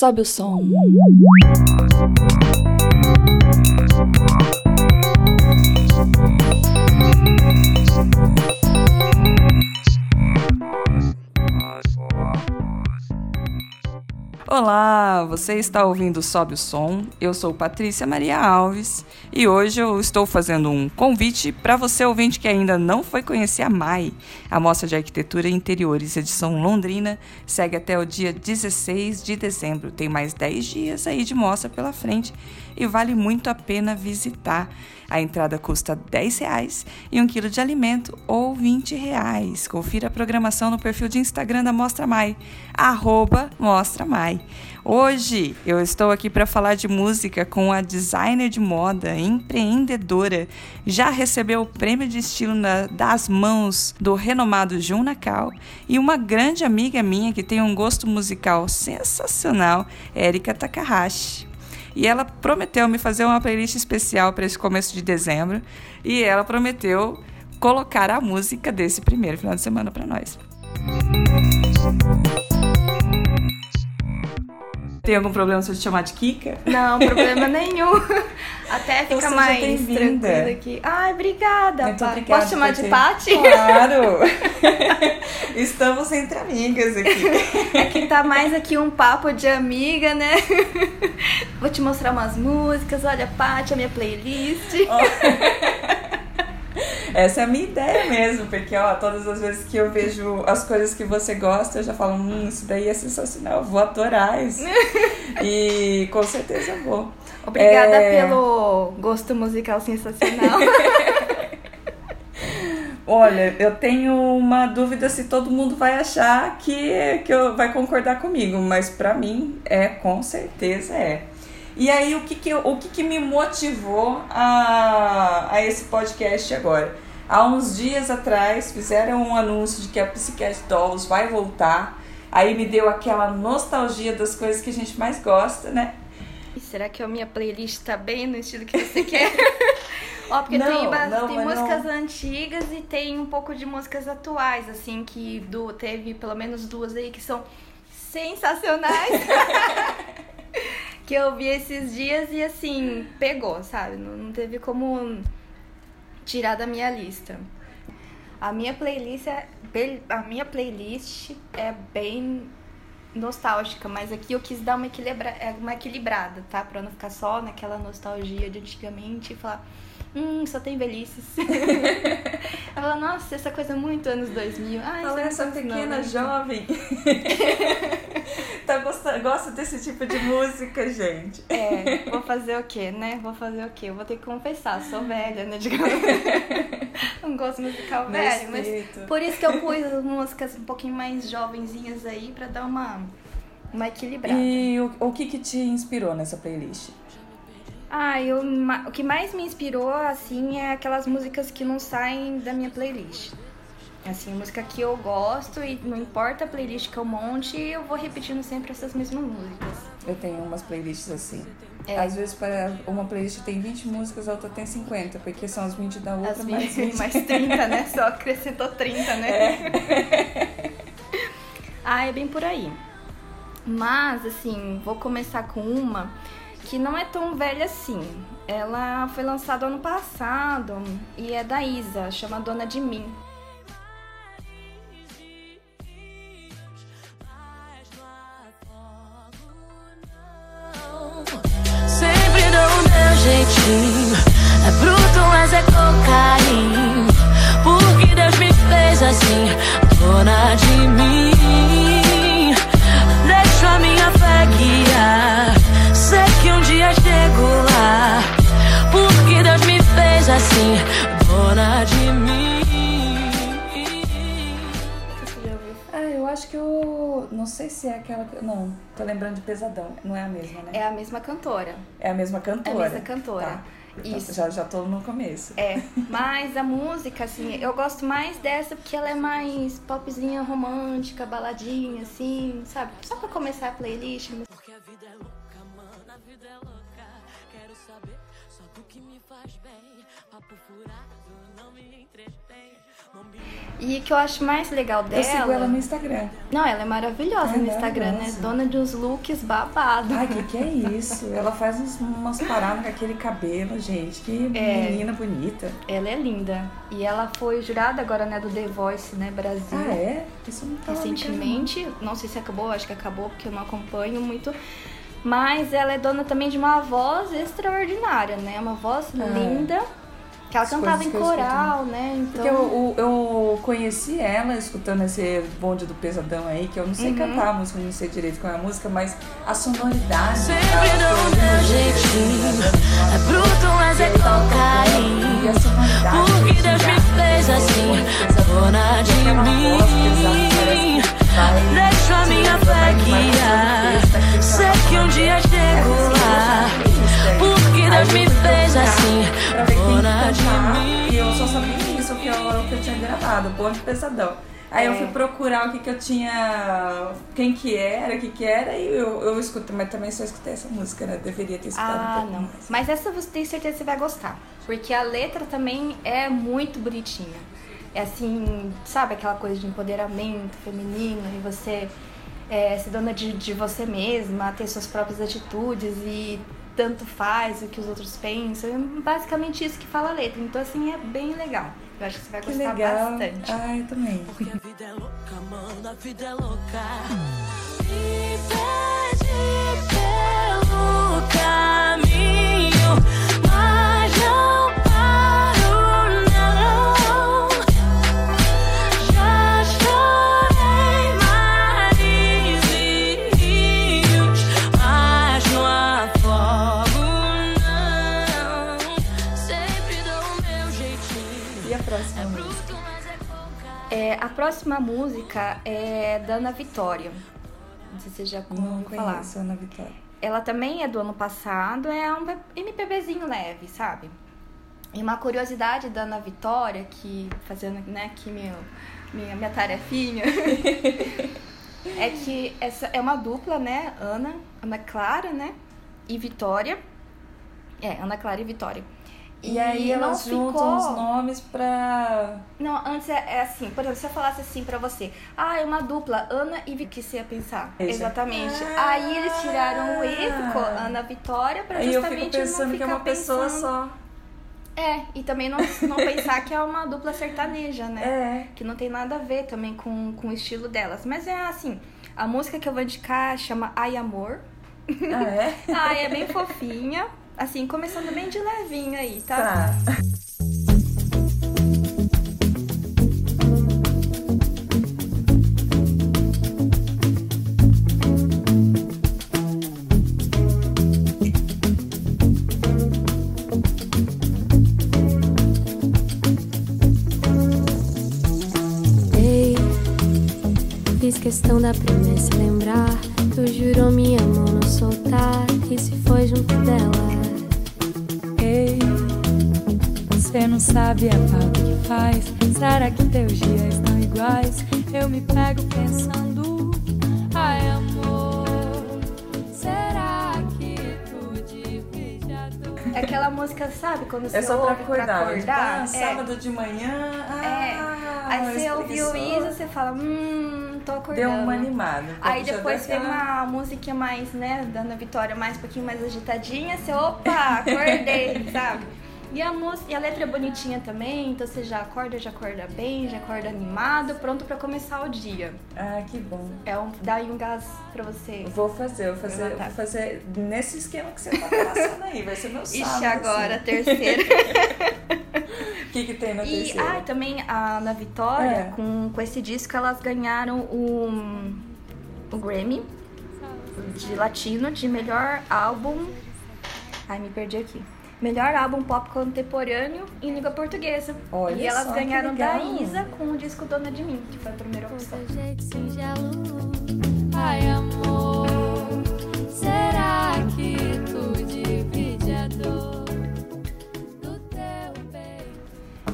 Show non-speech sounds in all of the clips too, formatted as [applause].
Sobe o som. Olá, você está ouvindo Sobe o Som. Eu sou Patrícia Maria Alves e hoje eu estou fazendo um convite para você ouvinte que ainda não foi conhecer a MAI, a Mostra de Arquitetura e Interiores, edição Londrina, segue até o dia 16 de dezembro. Tem mais 10 dias aí de mostra pela frente e vale muito a pena visitar. A entrada custa R$ 10 e um quilo de alimento ou 20 reais. Confira a programação no perfil de Instagram da Mostra Mai, arroba Mostra Mai. Hoje eu estou aqui para falar de música com a designer de moda, empreendedora, já recebeu o prêmio de estilo na, das mãos do renomado Jun Nakal e uma grande amiga minha que tem um gosto musical sensacional, Erika Takahashi. E ela prometeu me fazer uma playlist especial para esse começo de dezembro. E ela prometeu colocar a música desse primeiro final de semana para nós. Tem algum problema se eu te chamar de Kika? Não, problema [laughs] nenhum. Até fica mais tranquila aqui. Ai, obrigada, Muito obrigada Posso chamar de ter- Pati? Claro! [laughs] Estamos entre amigas aqui. Que tá mais aqui um papo de amiga, né? [laughs] Vou te mostrar umas músicas. Olha, Pati, a minha playlist. Essa é a minha ideia mesmo, porque ó, todas as vezes que eu vejo as coisas que você gosta, eu já falo, hum, isso daí é sensacional, vou adorar isso. [laughs] e com certeza vou. Obrigada É. pelo gosto musical sensacional. [laughs] Olha, eu tenho uma dúvida se todo mundo vai achar que, que eu, vai concordar comigo, mas pra mim é, com certeza é. E aí, o que, que, o que, que me motivou a, a esse podcast agora? Há uns dias atrás fizeram um anúncio de que a Psycat Dolls vai voltar. Aí me deu aquela nostalgia das coisas que a gente mais gosta, né? E será que a minha playlist tá bem no estilo que você quer? [laughs] Ó, porque Não, tem, não, tem músicas antigas e tem um pouco de músicas atuais, assim, que do, teve pelo menos duas aí que são sensacionais. [laughs] que eu vi esses dias e assim, pegou, sabe? Não, não teve como tirar da minha lista. A minha playlist é bem- a minha playlist é bem nostálgica, mas aqui eu quis dar uma, equilibra, é, uma equilibrada, tá? Pra não ficar só naquela nostalgia de antigamente e falar, hum, só tem velhices. [laughs] Ela fala, nossa, essa coisa é muito anos 2000. Ai, isso essa pequena não, jovem [laughs] tá gosta, gosta desse tipo de música, gente. É, vou fazer o quê, né? Vou fazer o quê? Eu vou ter que confessar, sou velha, né? Digamos. [laughs] Não gosto musical No velho, mas por isso que eu pus as músicas um pouquinho mais jovenzinhas aí pra dar uma, uma equilibrada. E o, o que que te inspirou nessa playlist? Ah, eu, o que mais me inspirou, assim, é aquelas músicas que não saem da minha playlist. Assim, música que eu gosto e não importa a playlist que eu monte, eu vou repetindo sempre essas mesmas músicas. Eu tenho umas playlists assim. É. Às vezes para uma playlist tem 20 músicas, a outra tem 50, porque são as 20 da outra As mais 20. mais 30, né? Só acrescentou 30, né? [laughs] ah, é bem por aí. Mas, assim, vou começar com uma que não é tão velha assim. Ela foi lançada ano passado e é da Isa, chama Dona de Mim. Não sei se é aquela. que- Não, tô lembrando de Pesadão. Não é a mesma, né? É a mesma cantora. É a mesma cantora. É a mesma cantora. Tá. Isso. Já, já tô no começo. É, [laughs] mas a música, assim, eu gosto mais dessa porque ela é mais popzinha romântica, baladinha, assim, sabe? Só pra começar a playlist. mas- Porque a vida é louca, mano, a vida é louca. Quero saber só E o que eu acho mais legal dela. Eu sigo ela no Instagram. Não, ela é maravilhosa É no Instagram, né? Dona de uns looks babados. Ai, que que é isso? Ela faz uns, umas paradas com aquele cabelo, gente. Que É. menina bonita. Ela é linda. E ela foi jurada agora, né, do The Voice, né, Brasil. Ah, é? Isso não tava recentemente. Não sei se acabou, acho que acabou porque eu não acompanho muito. Mas ela é dona também de uma voz extraordinária, né? Uma voz Ah, linda. Que ela As cantava em eu coral, né? Então. Porque eu, eu, eu conheci ela escutando esse bonde do pesadão aí, que eu não sei Uhum. cantar a música, não sei direito qual é a música, mas a sonoridade. Sempre tal, dou foi meu de jeitinho. É bruto, mas é com E carinho. a sonoridade. Porque Deus me fez assim, dona de mim. Deixo a minha fé guiar. Sei que um dia chego lá. Deus me fez assim, Pra ver quem cantar. E eu só sabia isso, que eu, que eu tinha gravado, bonde pesadão. Aí eu É. fui procurar o que, que eu tinha. Quem que era, o que que era, e eu, eu escuto, mas também só escutei essa música, né? Deveria ter escutado um Ah, pouco não. mais. Mas essa você tem certeza que você vai gostar. Porque a letra também é muito bonitinha. É assim, sabe aquela coisa de empoderamento feminino e você é, ser dona de, de você mesma, ter suas próprias atitudes e tanto faz o que os outros pensam. É basicamente isso que fala a letra. Então, assim, é bem legal. Eu acho que você vai Que gostar legal. bastante. Ah, eu também. Porque a vida é louca, mano, a vida é louca. Me pede pelo caminho, próxima música é da Ana Vitória. Não sei se você já Não ouviu falar. conheço, Ana Vitória. Ela também é do ano passado, é um MPBzinho leve, sabe? E uma curiosidade da Ana Vitória, que fazendo né, aqui meu, minha, minha tarefinha, [laughs] é que essa é uma dupla, né? Ana, Ana Clara, né? E Vitória. É, Ana Clara e Vitória. E, aí não elas juntam ficou- os nomes pra. Não, antes é, é assim, por exemplo, se eu falasse assim pra você, ah, é uma dupla, Ana e que você ia pensar. Isso. Exatamente. Ah! Aí eles tiraram o E, ficou Ana Vitória, pra Aí eu justamente fico pensando não que é uma pessoa pensando- só. É, e também não, não pensar que é uma dupla sertaneja, né? É. Que não tem nada a ver também com, com o estilo delas. Mas é assim, a música que eu vou indicar chama Ai Amor. Ah, é? [laughs] Ai, é bem fofinha. Assim, começando bem de levinho aí, tá? Tá. Ei, fiz questão da promessa lembrar. Tu jurou minha mão não soltar. E se foi junto dela? Você não sabe a falta que faz. Será que teus dias estão iguais? Eu me pego pensando, ai amor, será que tu a dor? É aquela música, sabe? Quando você É só pra acordar. pra acordar. Ah, é. sábado de manhã. É. Ah, Aí mas você ouviu isso, você fala, hum, tô acordando. Deu uma animada. Aí Já depois vem aquela- uma música mais, né, da Ana Vitória, mais um pouquinho mais agitadinha, você, opa, acordei, [laughs] sabe? E a, música, e a letra é bonitinha também, então você já acorda, já acorda bem, já acorda animado, pronto pra começar o dia. Ah, que bom. É um, dá aí um gás pra você. Vou fazer, vou fazer, vou fazer nesse esquema que você tá passando aí. Vai ser meu sábado. Ixi, agora, [laughs] assim. terceira. O que, que tem na E terceira? ah, também a Ana Vitória, É. com, com esse disco, elas ganharam o, o Grammy de latino de melhor álbum. Ai, me perdi aqui. Melhor álbum pop contemporâneo em língua portuguesa. Olha e elas só, que ganharam da. Isa com o disco Dona de Mim, que foi a primeira opção.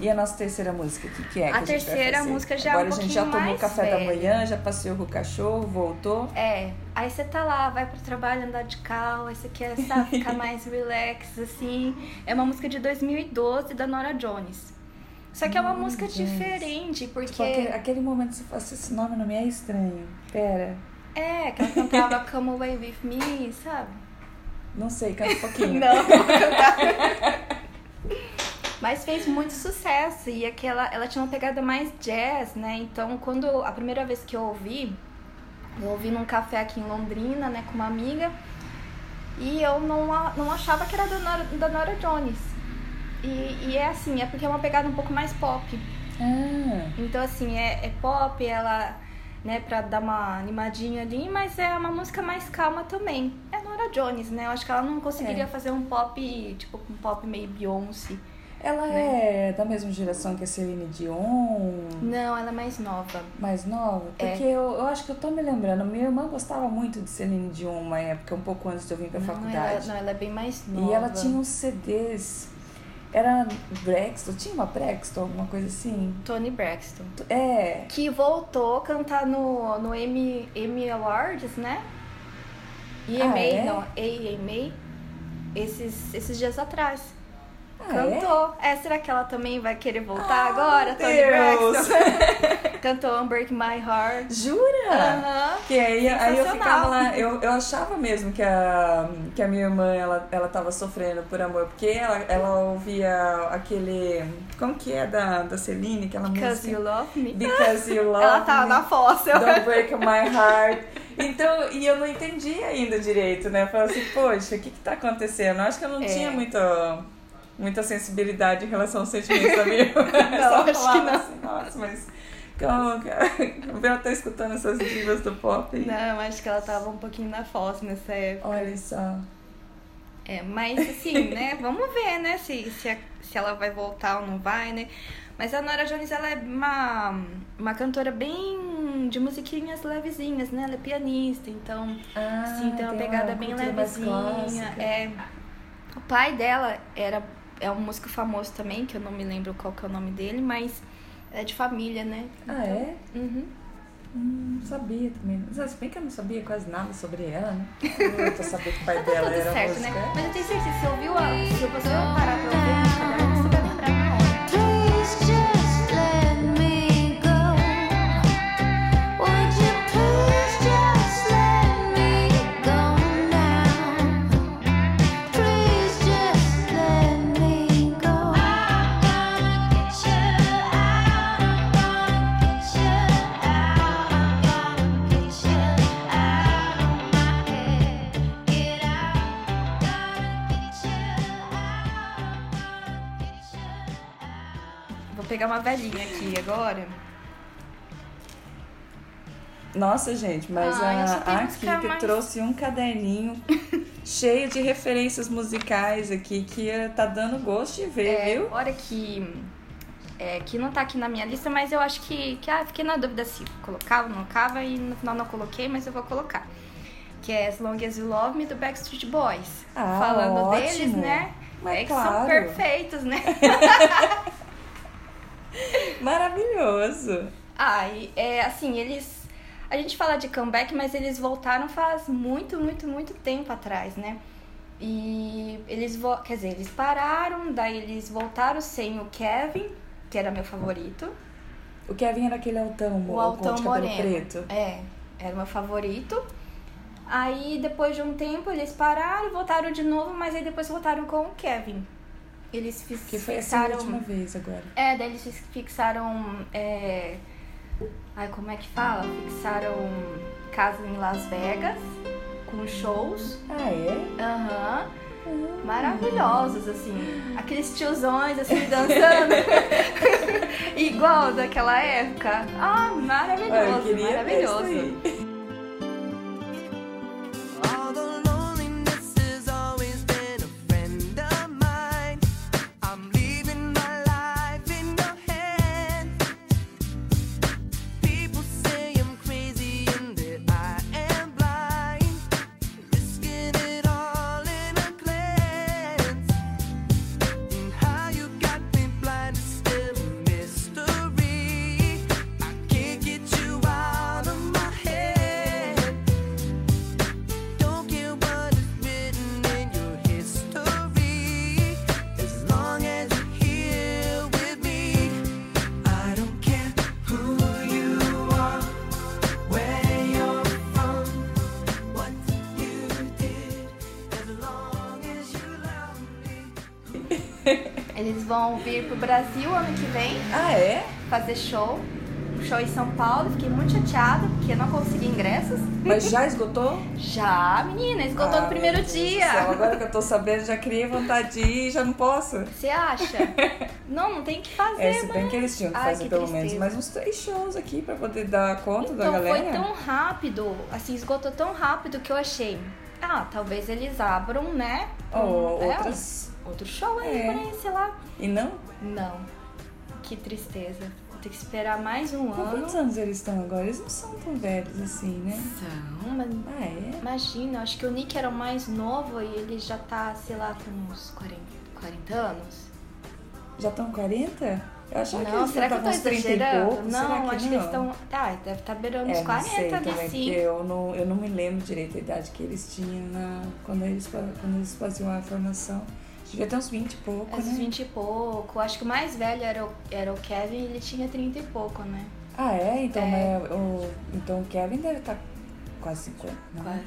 E a nossa terceira música, o que, que é? que A gente vai terceira música já é Agora um a gente já tomou café da velha. manhã, já passeou com o cachorro, voltou. É, aí você tá lá, vai pro trabalho, andar de carro, aí você quer, sabe, ficar [laughs] mais relax, assim. É uma música de 2012 da Nora Jones. Só que é uma música diferente, Tipo, aquele, porque aquele momento que você fala assim, esse nome não me é estranho. Pera, é, que ela cantava [laughs] Come Away With Me, sabe? não sei, canta um pouquinho. [laughs] Não, vou cantar. Mas fez muito sucesso e aquela, ela tinha uma pegada mais jazz, né? Então, quando a primeira vez que eu ouvi, eu ouvi num café aqui em Londrina, né, com uma amiga, e eu não, não achava que era da Nora, da Nora Jones. E, e é assim, é porque é uma pegada um pouco mais pop. Ah, Então, assim, é, é pop, ela, né, pra dar uma animadinha ali, mas é uma música mais calma também. É Nora Jones, né? Eu acho que ela não conseguiria É. fazer um pop, tipo, um pop meio Beyoncé. Ela Né? é da mesma geração que a Celine Dion, Não, ela é mais nova. mais nova? É. Porque eu, eu acho que eu tô me lembrando, minha irmã gostava muito de Celine Dion uma época, um pouco antes de eu vir pra Não, ela, faculdade. não, ela é bem mais nova. E ela tinha uns CDs. Era Brexton, tinha uma Brexton, alguma coisa assim? Tony Braxton. É. Que voltou a cantar no, no Emmy, Emmy Awards, né? EMA, Ah, é? não, AMA, esses, esses dias atrás. Ah, Cantou. É? será que ela também vai querer voltar Ah, agora, Tony. Braxton? [laughs] Cantou Unbreak My Heart. é? Jura? Aham. Que aí, aí eu ficava lá, eu, eu achava mesmo que a, que a minha irmã, ela, ela tava sofrendo por amor, porque ela, ela ouvia aquele, como que é da, da Celine, aquela Because You música? Love Me. Because You [laughs] Love Ela tava Me, na fóssil. Don't Break My Heart. Então, e eu não entendi ainda direito, né? Eu falei assim, poxa, o que que tá acontecendo? Eu acho que eu não É. tinha muita, muita sensibilidade em relação aos sentimentos [laughs] da minha Não, [laughs] só acho que não. assim, nossa, mas... Como, cara? [laughs] Eu tô escutando essas divas do pop. Não, acho que ela tava um pouquinho na fóssil nessa época. Olha só. É, mas assim, né? Vamos ver, né? Se, se, a- se ela vai voltar ou não vai, né? Mas a Nora Jones, ela é uma, uma cantora bem de musiquinhas levezinhas, né? Ela é pianista, então, Ah, sim, tem uma pegada bem cultura mais levezinha. É. O pai dela era é um músico famoso também, que eu não me lembro qual que é o nome dele, mas é de família, né? Ah, é? Uhum. Hum, sabia também. Mas, Se bem que eu não sabia quase nada sobre ela, né? Eu tô sabendo que o pai tá dela tudo era certo, música. né? Mas eu tenho certeza, se você ouviu a, se você parar pra ouvir a pegar uma velhinha aqui agora. Nossa, gente, mas a, a Kika mais- trouxe um caderninho [laughs] cheio de referências musicais aqui que tá dando gosto de ver, É, viu? Olha que. É, que não tá aqui na minha lista, mas eu acho que. que ah, fiquei na dúvida se colocava ou não colocava, e no final não coloquei, mas eu vou colocar. Que é As Long As You Love Me do Backstreet Boys. Ah, Falando ótimo. deles, né? Mas é que claro. são perfeitos, né? [laughs] [laughs] Maravilhoso. Ah, e, é assim, eles. A gente fala de comeback, mas eles voltaram faz muito, muito, muito tempo atrás, né? E eles, quer dizer, eles pararam, daí eles voltaram sem o Kevin, que era meu favorito. O Kevin era aquele altão, O Altão Moreno. preto. É, era o meu favorito. Aí depois de um tempo eles pararam, voltaram de novo, mas aí depois voltaram com o Kevin. Eles fis- Que foi essa fixaram. última vez agora. É, daí eles fix- fixaram. É... Ai, como é que fala? Fixaram casa em Las Vegas, com shows. Ah, é? Aham. Maravilhosos, assim. Aqueles tiozões, assim, dançando. [laughs] [laughs] Igual daquela época. Ah, Ah, maravilhoso, maravilhoso. Eles vão vir pro Brasil ano que vem Ah, é? fazer show. Um show em São Paulo. Fiquei muito chateada porque não consegui ingressos. Mas já esgotou? [laughs] Já, menina, esgotou Ah, no primeiro dia. céu, agora que eu tô sabendo, já criei vontade de ir já não posso. Você acha? [laughs] não, não tem o que fazer, É, se bem que eles tinham que Ai, fazer que pelo tristeza. menos mais uns três shows aqui pra poder dar conta da Então galera. foi tão rápido, assim, esgotou tão rápido que eu achei. Ah, talvez eles abram, né? Ou um- é, outras. Outro show aí, É. ir, sei lá. E não? Não. Que tristeza. Vou ter que esperar mais um Com ano. quantos anos eles estão agora? Eles não são tão velhos assim, né? São, mas Ah, é? imagina, acho que o Nick era o mais novo e ele já tá, sei lá, com uns 40, 40 anos. Já estão 40? Eu achava que eles será que eu tô uns 30 e exagerando? Não, será que acho não? que eles estão. Tá, deve estar beirando É, uns não 40 sei ali também, porque assim. eu não, eu não me lembro direito a idade que eles tinham na, quando, eles, quando eles faziam a formação. Devia ter uns 20 e pouco, Uns né? 20 e pouco. Acho que o mais velho era o, era o Kevin e ele tinha 30 e pouco, né? Ah, é? Então, É. mas o, então o Kevin deve estar quase 50, não? Quase.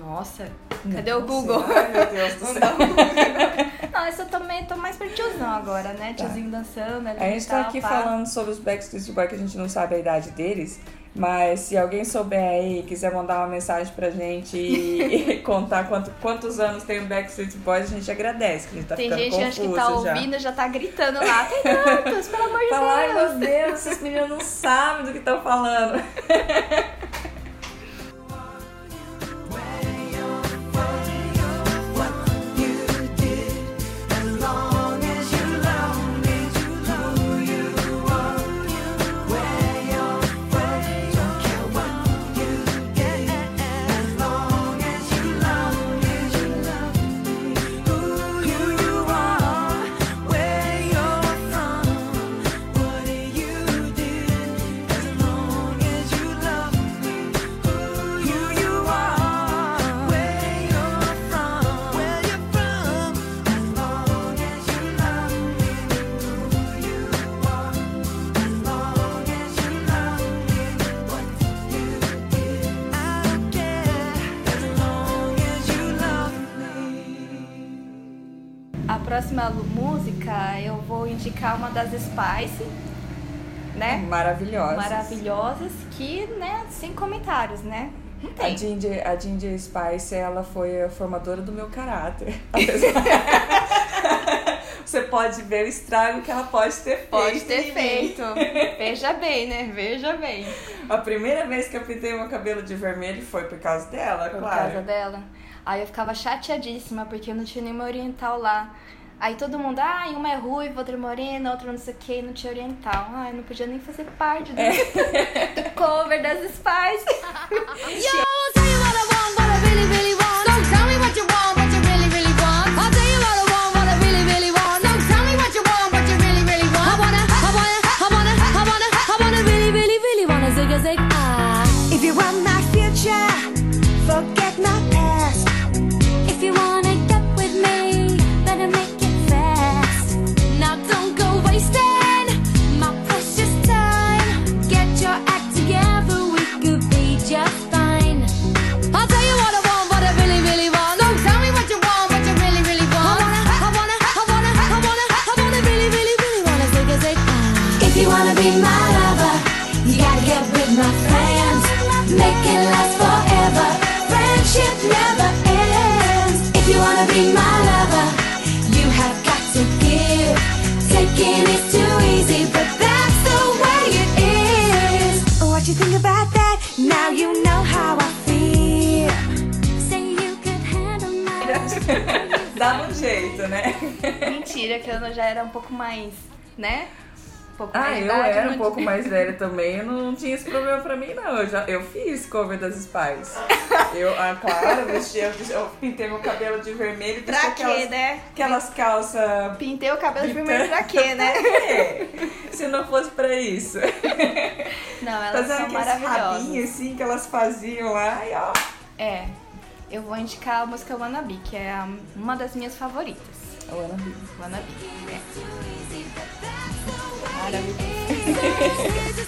Nossa, Não, cadê o Google? sei. Ai, meu Deus do céu. [laughs] Não, isso eu também tô mais pra tiozão agora, né? Tá. Tiozinho dançando ali A gente tá tal, aqui pá. falando sobre os Backstreet Boys que a gente não sabe a idade deles, mas se alguém souber aí e quiser mandar uma mensagem pra gente e, [laughs] e contar quanto- quantos anos tem o Backstreet Boys, a gente agradece, que a gente tá Tem ficando gente confuso que tá já. ouvindo já tá gritando lá. Tem tantos, pelo amor de Fala, ai Deus. meu Deus, esses meninos não sabem do que estão falando. [laughs] música eu vou indicar uma das Spice, né? Maravilhosa. Maravilhosas, que, né, sem comentários, né? Não A tem. Ginger, a Ginger Spice, ela foi a formadora do meu caráter. [laughs] [laughs] Você pode ver o estrago que ela pode ter feito. Pode ter feito. [laughs] Veja bem, né? Veja bem. A primeira vez que eu pintei meu cabelo de vermelho foi por causa dela, Por claro. causa dela. Aí eu ficava chateadíssima, porque eu não tinha nenhuma oriental lá. Aí todo mundo, ah, uma é ruiva, outra é morena, outra não sei o que, não tinha oriental. Ah, eu não podia nem fazer parte do, do cover das Spice. [laughs] Yo, I'll tell you what I want, what I really, really want. Don't tell me what you want, what you really, really want. I'll tell you what I want, what I really, really want. Don't tell me what you want, what you really, really want. I wanna, I wanna, I wanna, I wanna, I wanna really, really, really wanna zig a zig ah. If you want my future, forget jeito, né? [laughs] Mentira, que eu já era um pouco mais, né? Um pouco Ah, mais eu idade, era um pouco mais velha também, eu não tinha esse problema pra mim, não. Eu, já, eu fiz cover das Spice. Eu, ah, claro, eu, vesti, eu, eu pintei meu cabelo de vermelho Pra quê, aquelas, né? aquelas calças. Pintei o cabelo de primeiro [laughs] pra quê, né? Se não fosse pra isso. Não, elas Fazendo são maravilhosas. rabinhos assim que elas faziam lá e ó. É, eu vou indicar a música Wannabe, que é uma das minhas favoritas. Wannabe. Wannabe. É. [laughs]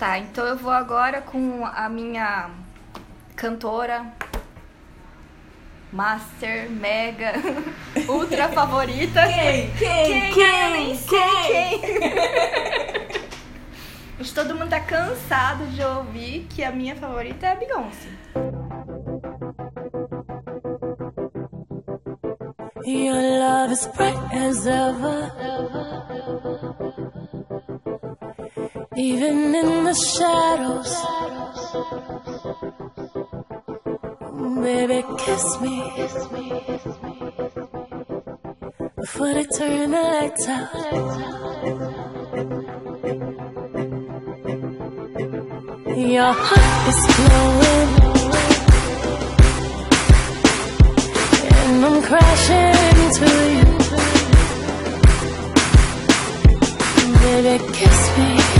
Tá, então eu vou agora com a minha cantora master, mega, [laughs] ultra favorita. Quem? Quem? Quem? Quem. [laughs] Acho que todo mundo tá cansado de ouvir que a minha favorita é a Beyoncé. Your love is bright as ever. Even in the shadows. Baby, kiss me. Before they turn the lights out. Your heart is glowing. And I'm crashing into you. Baby, kiss me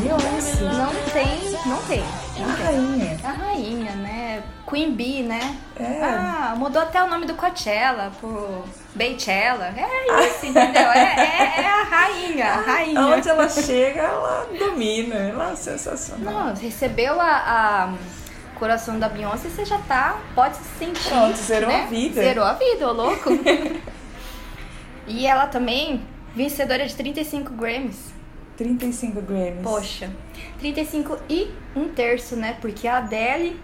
Beyoncé. Não tem, não tem. A rainha. É a rainha, né? Queen Bee, né? É. Ah, mudou até o nome do Coachella por Beychella. É isso, entendeu? É, é, é a rainha, a rainha. Onde ela chega, ela domina. Ela é sensacional. Não, recebeu a, a coração da Beyoncé, você já tá, pode se sentir. Pronto, zerou né? a vida. Zerou a vida, ô louco. [laughs] e ela também, vencedora de 35 Grammys. 35 Grammys. Poxa, 35 e um terço, né? Porque a Adele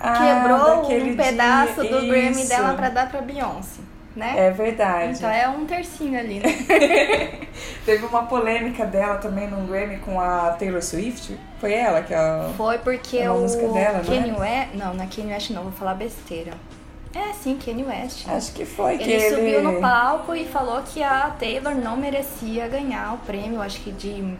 Ah, quebrou um pedaço dia, do Grammy dela pra dar pra Beyoncé, né? É verdade. Então é um tercinho ali, né? [laughs] Teve uma polêmica dela também num Grammy com a Taylor Swift. Foi ela que a. Foi porque É uma o música dela, não Kanye é? West... Não, não é Kanye West não, vou falar besteira. É, sim, Kanye West. Acho que foi que Ele ele. subiu no palco e falou que a Taylor não merecia ganhar o prêmio, acho que de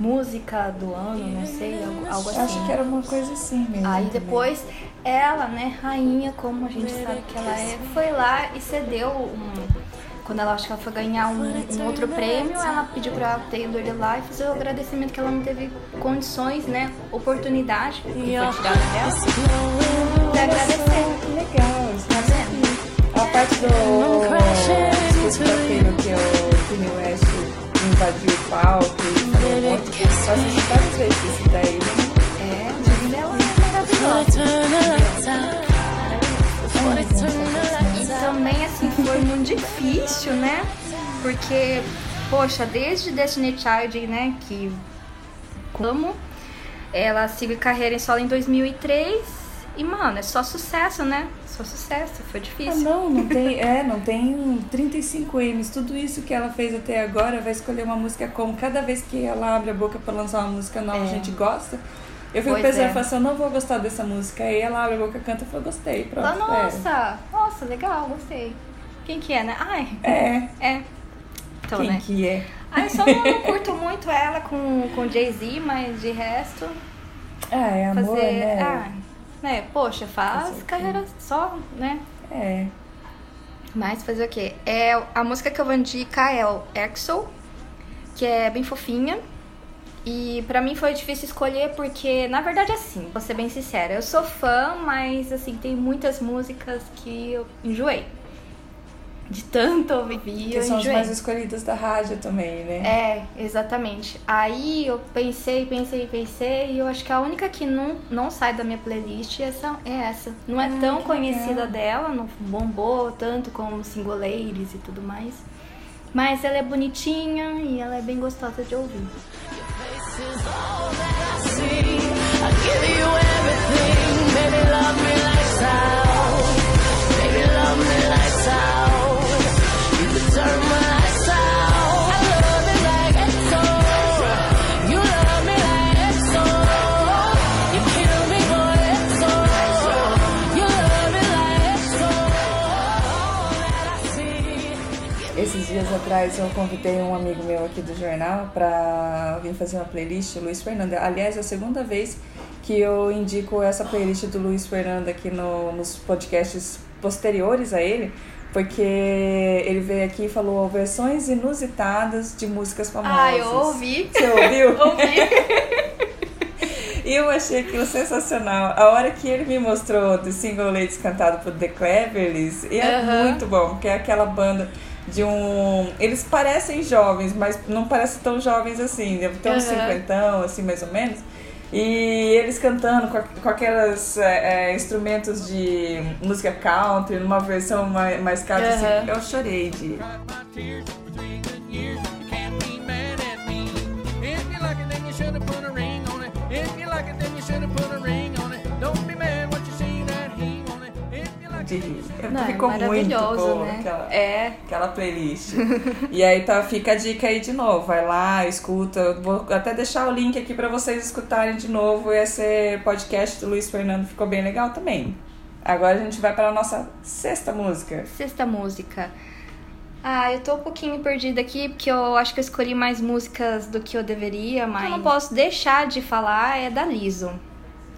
música do ano, não sei, algo, algo assim. Acho que era uma coisa assim mesmo. Aí também. depois ela, né, rainha, como a gente sabe que ela é, foi lá e cedeu um. Quando ela acho que ela foi ganhar um, um outro prêmio, ela pediu pra Taylor ir lá e fazer o agradecimento que ela não teve condições, né? Oportunidade que foi tirada dela. De agradecer. Legal. isso Tá vendo? A parte do Taylor que o Kanye West invadiu o palco e falou um monte de esse daí. É, a vida dela é maravilhosa. E também, assim, foi muito difícil, né? Porque, poxa, desde Destiny Child, né, que amo, ela seguiu carreira em solo em 2003 e, mano, é só sucesso, né? Só sucesso, foi Ah, difícil. não, não tem, é, não tem 35 M's. Tudo isso que ela fez até agora vai escolher uma música como cada vez que ela abre a boca pra lançar uma música nova, a gente gosta. Eu fico Pois pensando, é. eu assim, eu não vou gostar dessa música. Aí ela abre a boca, canta, eu falo, gostei, pronto. Fala, nossa, nossa, legal, gostei. Quem que é, né? Ai, É, é. é. Então, quem né? que é? Ah, eu só não, não [laughs] curto muito ela com, com Jay-Z, mas de resto, Ah, é amor, fazer. né? Ah, né? Poxa, faz carreira só, né? É. Mas fazer o quê? É, a música que eu vou indicar é o Exo, que é bem fofinha. E pra mim foi difícil escolher porque, na verdade, assim, vou ser bem sincera, eu sou fã, mas assim, tem muitas músicas que eu enjoei. De tanto ouvir, Que são as enjoei. mais escolhidas da rádio também, né? É, exatamente. Aí eu pensei, pensei, pensei, e eu acho que a única que não, não sai da minha playlist é essa. É essa. Não é Ah, tão conhecida legal. dela, não bombou tanto como Single Ladies e tudo mais. Mas ela é bonitinha e ela é bem gostosa de ouvir. Atrás eu convidei um amigo meu aqui do jornal pra vir fazer uma playlist, o Luiz Fernando. Aliás, é a segunda vez que eu indico essa playlist do Luiz Fernando aqui no- nos podcasts posteriores a ele, porque ele veio aqui e falou versões inusitadas de músicas famosas. Ah, eu ouvi. Você ouviu? [laughs] ouvi. E eu achei aquilo sensacional. A hora que ele me mostrou The Single Ladies cantado por The Cleverlys, e é Aham. muito bom, porque é aquela banda de um. Eles parecem jovens, mas não parecem tão jovens assim. Deve ter uns Aham. cinquentão, assim, mais ou menos. E eles cantando com, com aqueles é, é, instrumentos de música country, numa versão mais, mais country, Aham. assim, eu chorei de. De rir. Não, é Ficou muito maravilhoso, boa né? aquela, É. aquela playlist. [laughs] e aí tá, fica a dica aí de novo. Vai lá, escuta. Vou até deixar o link aqui pra vocês escutarem de novo. Esse podcast do Luiz Fernando ficou bem legal também. Agora a gente vai para a nossa sexta música. Sexta música. Ah, eu tô um pouquinho perdida aqui, porque eu acho que eu escolhi mais músicas do que eu deveria, mas eu não posso deixar de falar é da Liso.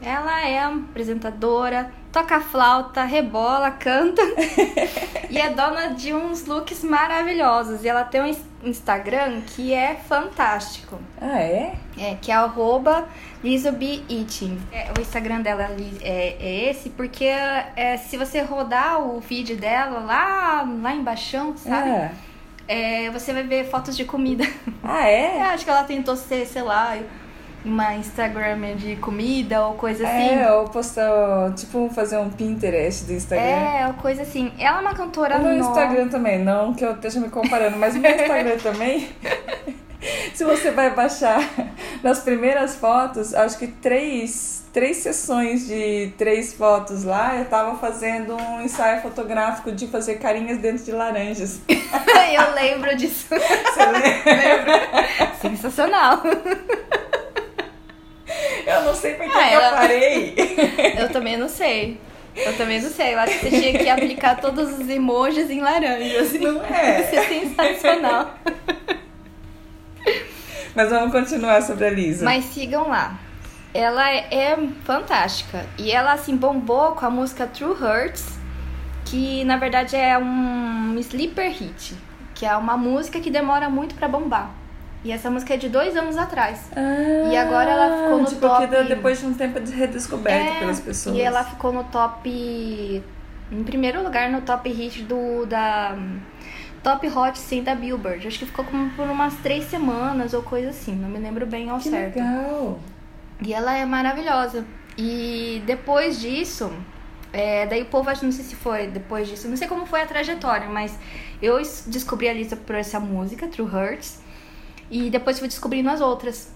Ela é apresentadora, toca flauta, rebola, canta [laughs] e é dona de uns looks maravilhosos. E ela tem um ins- Instagram que é fantástico. Ah, é? É, que é arroba LisoBeEating. É, o Instagram dela é, é- é esse, porque é, se você rodar o feed dela lá, lá embaixo, sabe? Ah, É, você vai ver fotos de comida. ah é? [laughs] acho que ela tentou ser, sei lá, uma Instagram de comida ou coisa assim. É, ou postar, tipo, fazer um Pinterest do Instagram. É, ou coisa assim. Ela é uma cantora nova. Instagram também, não que eu esteja me comparando, mas o meu Instagram [laughs] também. [laughs] Se você vai baixar nas primeiras fotos, acho que três, três sessões de três fotos lá, eu tava fazendo um ensaio fotográfico de fazer carinhas dentro de laranjas. [laughs] eu lembro disso. Você lembra? Sensacional. Sei que Ah, que eu ela- parei. [laughs] Eu também não sei. Eu também não sei. Eu acho que você tinha que aplicar todos os emojis em laranja. Assim. Não é? [laughs] Isso é sensacional. Mas vamos continuar sobre a Lisa. Mas sigam lá. Ela é, é fantástica. E ela, assim, bombou com a música True Hurts, que na verdade é um sleeper hit. Que é uma música que demora muito pra bombar. E essa música é de dois anos atrás. Ah, E agora ela ficou no tipo, top- depois de um tempo de redescoberta É, pelas pessoas. E ela ficou no top. Em primeiro lugar no top hit do. da. Top Hot 100 da Billboard. Acho que ficou como por umas três semanas ou coisa assim. Não me lembro bem ao Que certo. legal. E ela é maravilhosa. E depois disso, é, daí o povo, acho- não sei se foi depois disso, não sei como foi a trajetória, mas eu es- descobri a Lisa por essa música, True Hurts, e depois fui descobrindo as outras.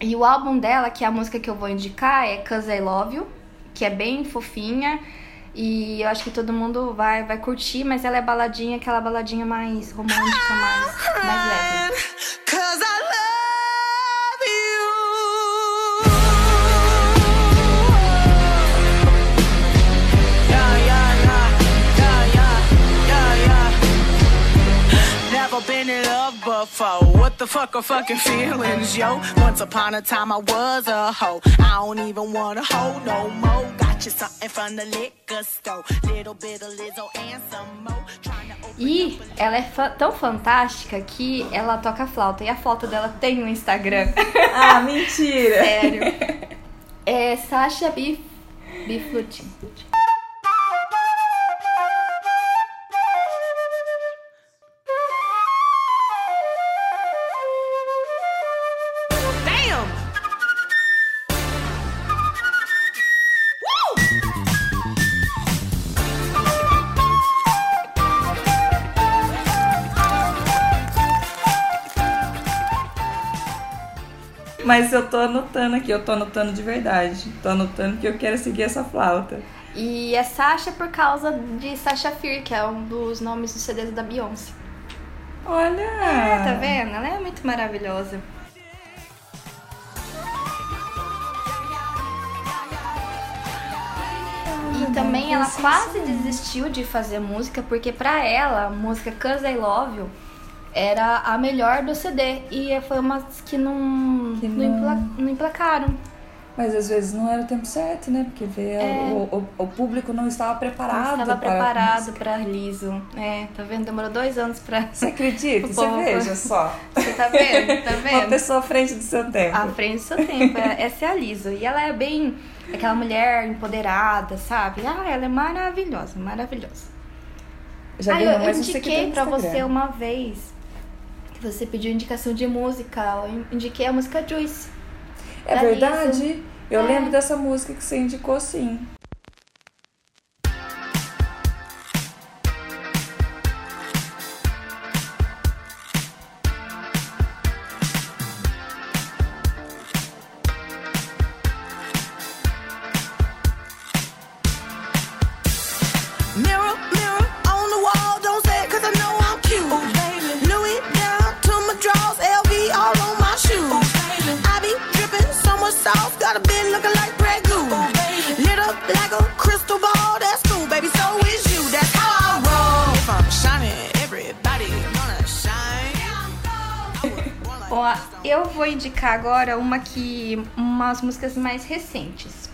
E o álbum dela, que é a música que eu vou indicar, é Cause I Love You, que é bem fofinha. E eu acho que todo mundo vai, vai curtir, mas ela é baladinha, aquela baladinha mais romântica, mais, mais leve. Before. What the fuck are fucking feelings, yo? Once upon a time I was a hoe. I don't even wanna hoe no more. Got you something from the liquor store. Little bit of Lizzo and some more. E ela é fa- tão fantástica que ela toca flauta. E a foto dela tem no Instagram. Ah, mentira. [laughs] Sério. É Sasha Bif... Biflutin. Mas eu tô anotando aqui, eu tô anotando de verdade. Tô anotando que eu quero seguir essa flauta. E é Sasha por causa de Sasha Fierce, que é um dos nomes do CD da Beyoncé. Olha! É, tá vendo? Ela é muito maravilhosa. E também ela quase desistiu de fazer música, porque pra ela, a música Cause I Love You era a melhor do CD. E foi umas que não, Que não, não- empla- não emplacaram. Mas às vezes não era o tempo certo, né? Porque vê, É. o, o, o público não estava preparado. Não estava para- preparado pra liso. É, tá vendo? Demorou dois anos pra. Você acredita? [laughs] Você veja só. Você tá vendo? [laughs] Tá Uma vendo? pessoa à frente do seu tempo. À frente do seu tempo. é- Essa é a Liso. E ela é bem aquela mulher empoderada, sabe? Ah, ela é maravilhosa, maravilhosa. Já ah, eu, eu indiquei Instagram. você uma vez você pediu indicação de música. Eu indiquei a música Juice. É da verdade? Eu É. lembro dessa música que você indicou, sim. Agora uma que. umas músicas mais recentes.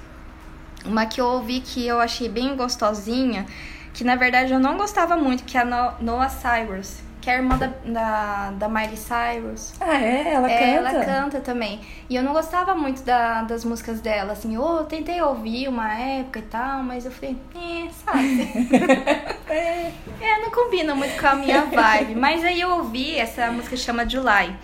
Uma que eu ouvi que eu achei bem gostosinha, que na verdade eu não gostava muito, que é a No- Noah Cyrus, que é a irmã da, da, da Miley Cyrus. Ah, é? Ela É, canta? ela canta também. E eu não gostava muito da- das músicas dela, assim. Eu tentei ouvir uma época e tal, mas eu falei, é, sabe? [laughs] é, não combina muito com a minha vibe. Mas aí eu ouvi, essa música chama July.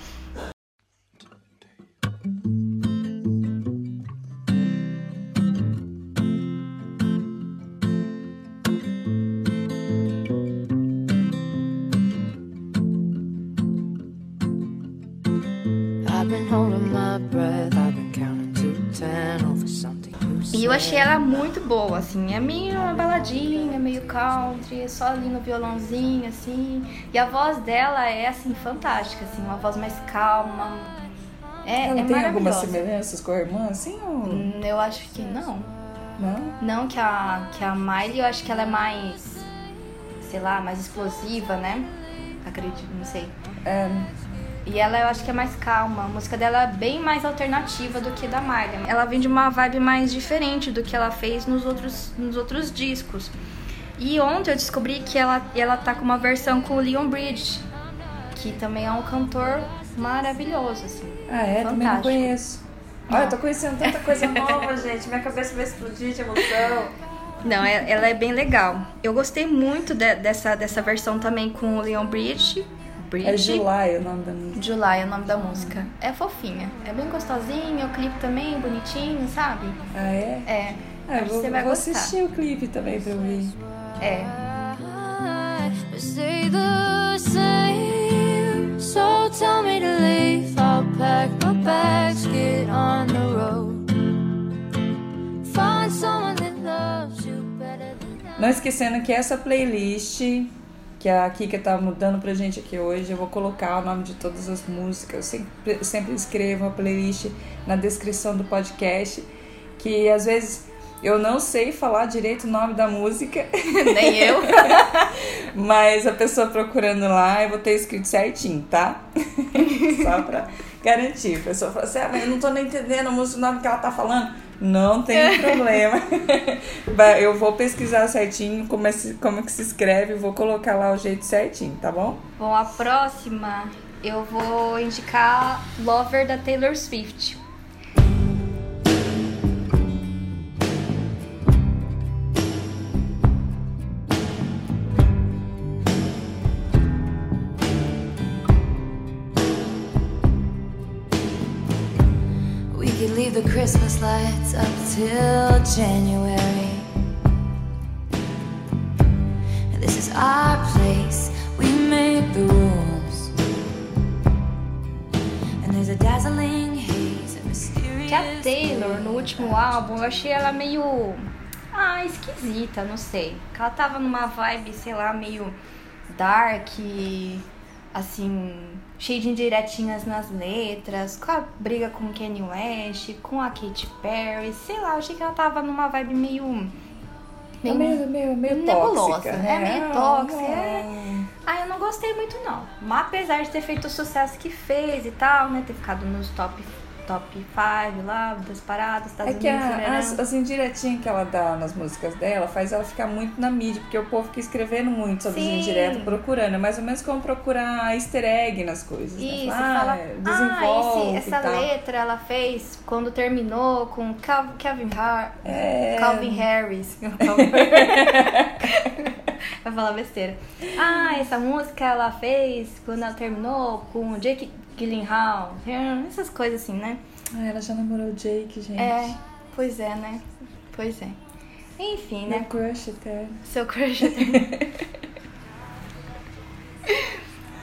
Eu achei ela muito boa, assim. É meio uma baladinha, meio country, é só ali no violãozinho, assim. E a voz dela é, assim, fantástica, assim. Uma voz mais calma. É, Ela é tem algumas semelhanças com a irmã, assim? Ou... Hum, Eu acho que não. Não? Não, que a, que a Miley, eu acho que ela é mais, sei lá, mais explosiva, né? Acredito, não sei. É, E ela eu acho que é mais calma. A música dela é bem mais alternativa do que da Miley. Ela vem de uma vibe mais diferente do que ela fez nos outros, nos outros discos. E ontem eu descobri que ela, ela tá com uma versão com o Leon Bridge, que também é um cantor maravilhoso, assim. ah, é? Também não Fantástico. conheço. Olha, eu tô conhecendo tanta coisa [laughs] nova, gente. Minha cabeça vai explodir de emoção. Não, é- ela é bem legal. Eu gostei muito de- dessa, dessa versão também com o Leon Bridge. Bridge. É July o nome da música. July é o nome da música. É fofinha. É bem gostosinha, o clipe também bonitinho, sabe? Ah, é? É. Ah, eu vou, você vai vou gostar. assistir o clipe também pra ouvir. É. So tell me to leave. I'll pack my bags, get on the road. Find someone that loves you better than I. Não esquecendo que essa playlist que a Kika tá mudando pra gente aqui hoje, eu vou colocar o nome de todas as músicas. Eu sempre, sempre escrevo a playlist na descrição do podcast, que às vezes eu não sei falar direito o nome da música, [laughs] Nem eu. [laughs] mas a pessoa procurando lá, eu vou ter escrito certinho, tá? [laughs] Só pra garantir. A pessoa fala assim, ah, mas eu não tô nem entendendo o nome que ela tá falando. Não tem problema. [laughs] Vai, eu vou pesquisar certinho como, é, como que se escreve, vou colocar lá o jeito certinho, tá bom? Bom, a próxima eu vou indicar Lover da Taylor Swift. Christmas lights up till January. This is our place, we make the rules. And there's a dazzling haze, a mysterious. Que a Taylor, no último álbum, eu achei ela meio. Ah, esquisita, não sei. Que ela tava numa vibe, sei lá, meio dark, assim, cheio de indiretinhas nas letras, com a briga com o Kanye West, com a Katy Perry, sei lá, eu achei que ela tava numa vibe meio. É meio, meio, meio nebulosa, tóxica, é né? meio Ah, tóxica, é. Ah, eu não gostei muito não. Mas apesar de ter feito o sucesso que fez e tal, né? Ter ficado nos top, top 5 lá, das paradas, Estados É que Unidos, a, né? as, as indiretinhas que ela dá nas músicas dela faz ela ficar muito na mídia, porque o povo fica escrevendo muito sobre Sim. as indiretas, procurando. É mais ou menos como procurar easter egg nas coisas. né? Isso, ah, fala, desenvolve ah, esse, essa letra ela fez quando terminou com Cal- Calvin, Har É. Calvin Harris. [laughs] [laughs] Vai falar besteira. Ah, essa música ela fez quando ela terminou com Jake Gyllenhaal. Essas coisas assim, né? Ah, ela já namorou o Jake, gente. É, pois é, né? Pois é. Enfim, Meu né? crush eterno. Seu crush. [laughs]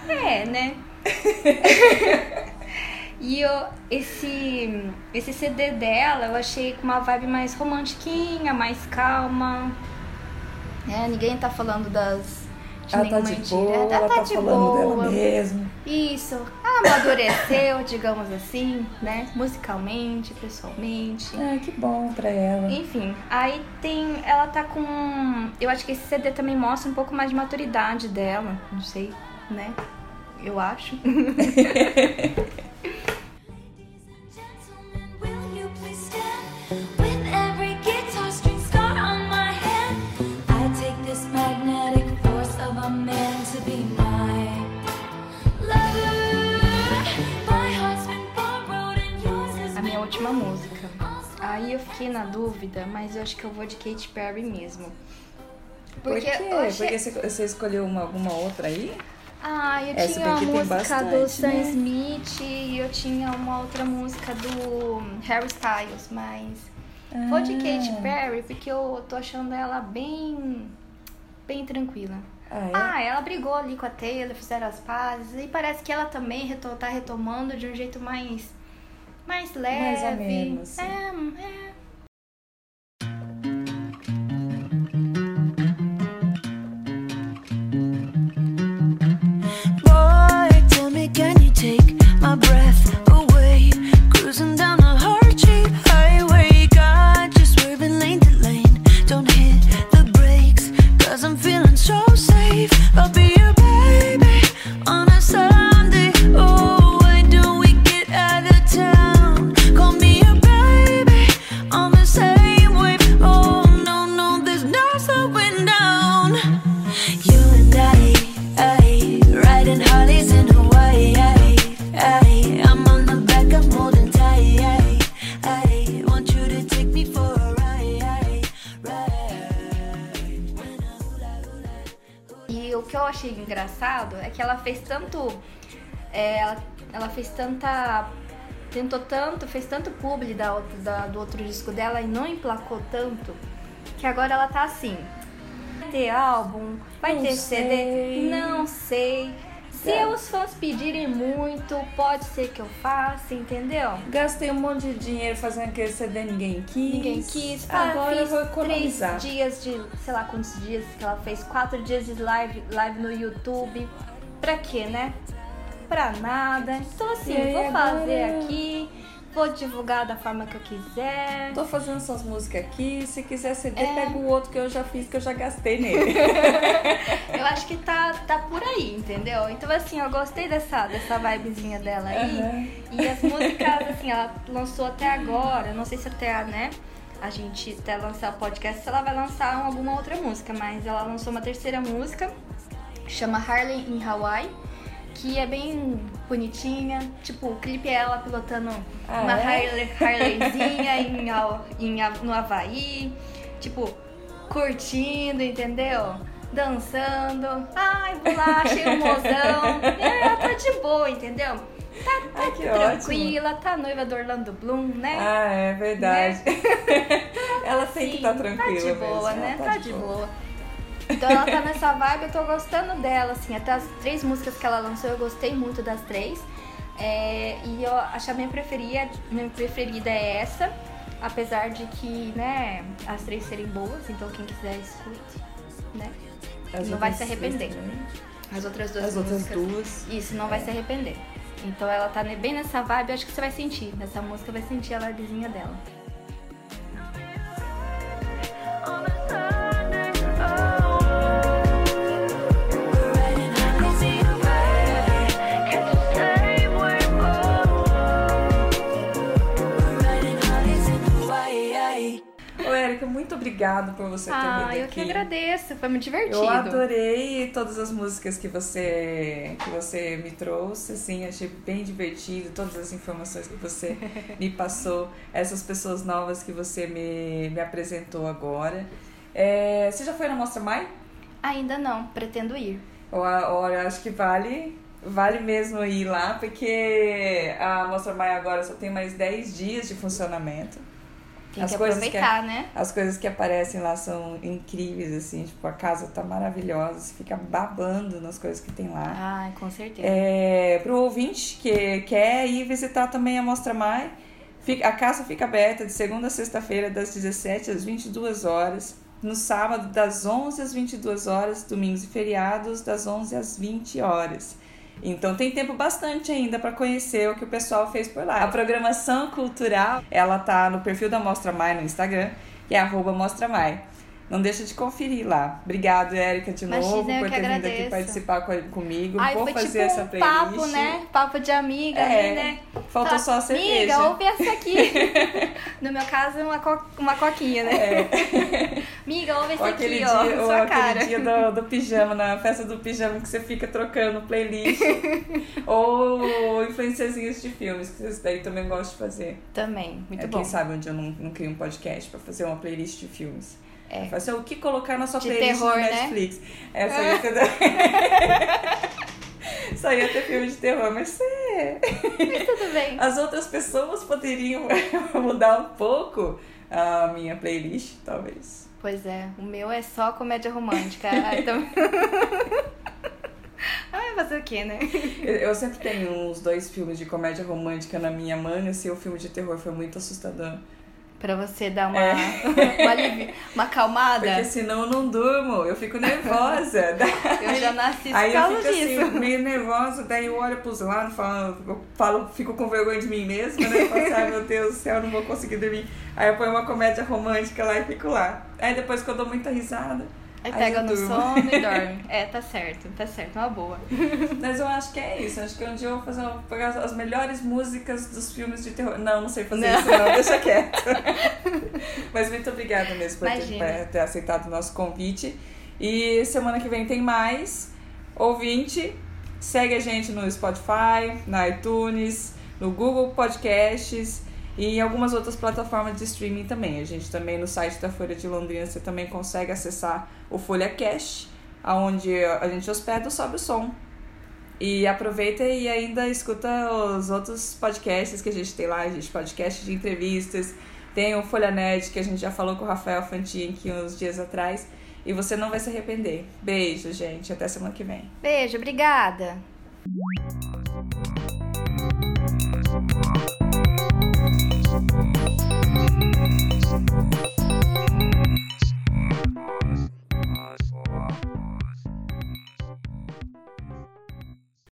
é, né? E eu, esse, esse CD dela eu achei com uma vibe mais romantiquinha, mais calma. É, ninguém tá falando das. De Ela tá de mentira. boa, Ela ela tá de falando boa. dela mesmo. Isso. Ela amadureceu, [coughs] digamos assim, né? Musicalmente, pessoalmente. Ah, que bom pra ela. Enfim, aí tem. Ela tá com. Eu acho que esse CD também mostra um pouco mais de maturidade dela. Não sei, né? Eu acho. [laughs] Aí eu fiquei na dúvida, mas eu acho que eu vou de Katy Perry mesmo. Por Porque quê? eu achei. Porque você, escolheu uma, alguma outra aí? Ah, eu Essa tinha a daqui tem música bastante, do Sam né? Smith e eu tinha uma outra música do Harry Styles, mas vou de Katy Ah. Perry porque eu tô achando ela bem bem tranquila. Ah, é? Ah, ela brigou ali com a Taylor, fizeram as pazes e parece que ela também reto- tá retomando de um jeito mais mais leve. Mais ou menos, É, é. Tanta. Tentou tanto, fez tanto publi da, da- do outro disco dela e não emplacou tanto, que agora ela tá assim. Vai ter álbum, vai Não ter sei. CD, não sei. Se É. os fãs pedirem muito, pode ser que eu faça, entendeu? Gastei um monte de dinheiro fazendo aquele CD, ninguém quis. Ninguém quis. Agora eu vou três economizar. dias de, sei lá quantos dias que ela fez, quatro dias de live, live no YouTube. Pra quê, né? Pra nada. Então assim, aí, vou fazer agora? aqui, vou divulgar da forma que eu quiser. Tô fazendo essas músicas aqui. Se quiser CD, É. pega o outro que eu já fiz, que eu já gastei nele. [laughs] [laughs] Eu acho que tá, tá por aí, entendeu? Então assim, eu gostei dessa, dessa vibezinha dela aí. Aham. E as músicas, assim, ela lançou até agora, não sei se até, né, a gente até lançar o podcast, se ela vai lançar alguma outra música, mas ela lançou uma terceira música, chama Harley in Hawaii, que é bem bonitinha, tipo, o clipe é ela pilotando Ah, uma é? Harley, Harleyzinha [laughs] em, em, no Havaí, tipo, curtindo, entendeu? Dançando, ai, bolacha e um mozão. [laughs] É, ela tá de boa, entendeu? Tá, tá Ai, tranquila, tá noiva do Orlando Bloom, né? ah, é verdade. [laughs] Ela tem que Sim, estar tranquila Tá de mesmo. boa, ela né? Tá, de boa. Então ela tá nessa vibe, eu tô gostando dela, assim. Até as três músicas que ela lançou, eu gostei muito das três. É, e eu acho a minha preferida, minha preferida é essa. Apesar de que, né, as três serem boas, então quem quiser escute, né? As não vai outras se arrepender. As outras duas As outras músicas. duas. Isso, não vai se arrepender. Então ela tá bem nessa vibe, acho que você vai sentir. Nessa música vai sentir a vibezinha dela. Obrigado por você ter Ah, vindo eu aqui. que agradeço. Foi muito divertido. Eu adorei todas as músicas que você que você me trouxe, assim, achei bem divertido, todas as informações que você [laughs] me passou, essas pessoas novas que você me, me apresentou agora. É, você já foi na Mostra Mai? Ainda não, pretendo ir. Olha, olha, acho que vale, vale mesmo ir lá, porque a Mostra Mai agora só tem mais 10 dias de funcionamento. Tem As que coisas que- aproveitar, né? As coisas que aparecem lá são incríveis, assim, tipo, a casa tá maravilhosa, você fica babando nas coisas que tem lá. Ai, com certeza. É, pro ouvinte que quer ir visitar também a Mostra Mai, fica- a casa fica aberta de segunda a sexta-feira, das 17 às 22 horas. No sábado, das 11 às 22 horas, domingos e feriados, das 11 às 20 horas. Então tem tempo bastante ainda para conhecer o que o pessoal fez por lá. A programação cultural, ela tá no perfil da Mostra Mai no Instagram, que é arroba Mostra Mai. Não deixa de conferir lá. Obrigado, Érica, de Imagina, novo, por ter vindo aqui participar co- comigo. Ai, Vou foi fazer tipo essa um playlist. papo, né? Papo de amiga, É, né? faltou Fala, só a cerveja. Amiga, ouve essa aqui. [laughs] no meu caso, uma, co uma coquinha, né? [laughs] Amiga, ouve Ou aquele aqui, dia, ó, ou sua aquele cara. dia do, do pijama, na festa do pijama que você fica trocando playlist. [laughs] ou influenciazinhos de filmes, que isso daí também gosto de fazer. Também, muito é, bom. Quem sabe onde eu não, não crio um podcast pra fazer uma playlist de filmes. É. Falo assim, o que colocar na sua De playlist terror, no né? Netflix? Essa ia ter... [laughs] Só ia ter filme de terror, mas você... Tudo bem. As outras pessoas poderiam [laughs] mudar um pouco a minha playlist, talvez. Pois é, o meu é só comédia romântica. [laughs] Então... Ai, fazer o quê, né? Eu, eu sempre tenho uns dois filmes de comédia romântica na minha manga, se o filme de terror foi muito assustador. Pra você dar uma, É. [laughs] uma, uma acalmada. Porque senão eu não durmo, eu fico nervosa. [laughs] Eu já nasci por Aí eu causa fico disso. assim, meio nervosa, daí eu olho pros lados, falo, eu falo, fico com vergonha de mim mesma, né? Eu falo assim, ai meu Deus do céu, eu não vou conseguir dormir. Aí eu ponho uma comédia romântica lá e fico lá. Aí depois que eu dou muita risada. Aí pega no durmo. sono e dorme. [laughs] É, tá certo, tá certo, uma boa. [laughs] Mas eu acho que é isso. Acho que um dia eu vou fazer uma, pegar as melhores músicas dos filmes de terror. Não, não sei fazer Não. isso, não, deixa [laughs] quieto. Mas muito obrigada mesmo por ter, por ter aceitado o nosso convite. E semana que vem tem mais. Ouvinte, segue a gente no Spotify, na iTunes, no Google Podcasts e em algumas outras plataformas de streaming também. A gente também no site da Folha de Londrina você também consegue acessar o Folha Cash, onde a gente hospeda o Sobe o Som. E aproveita e ainda escuta os outros podcasts que a gente tem lá, a gente podcast de entrevistas, tem o Folha Nerd que a gente já falou com o Rafael Fantin aqui uns dias atrás. E você não vai se arrepender. Beijo, gente. Até semana que vem. Beijo, obrigada. Thank you.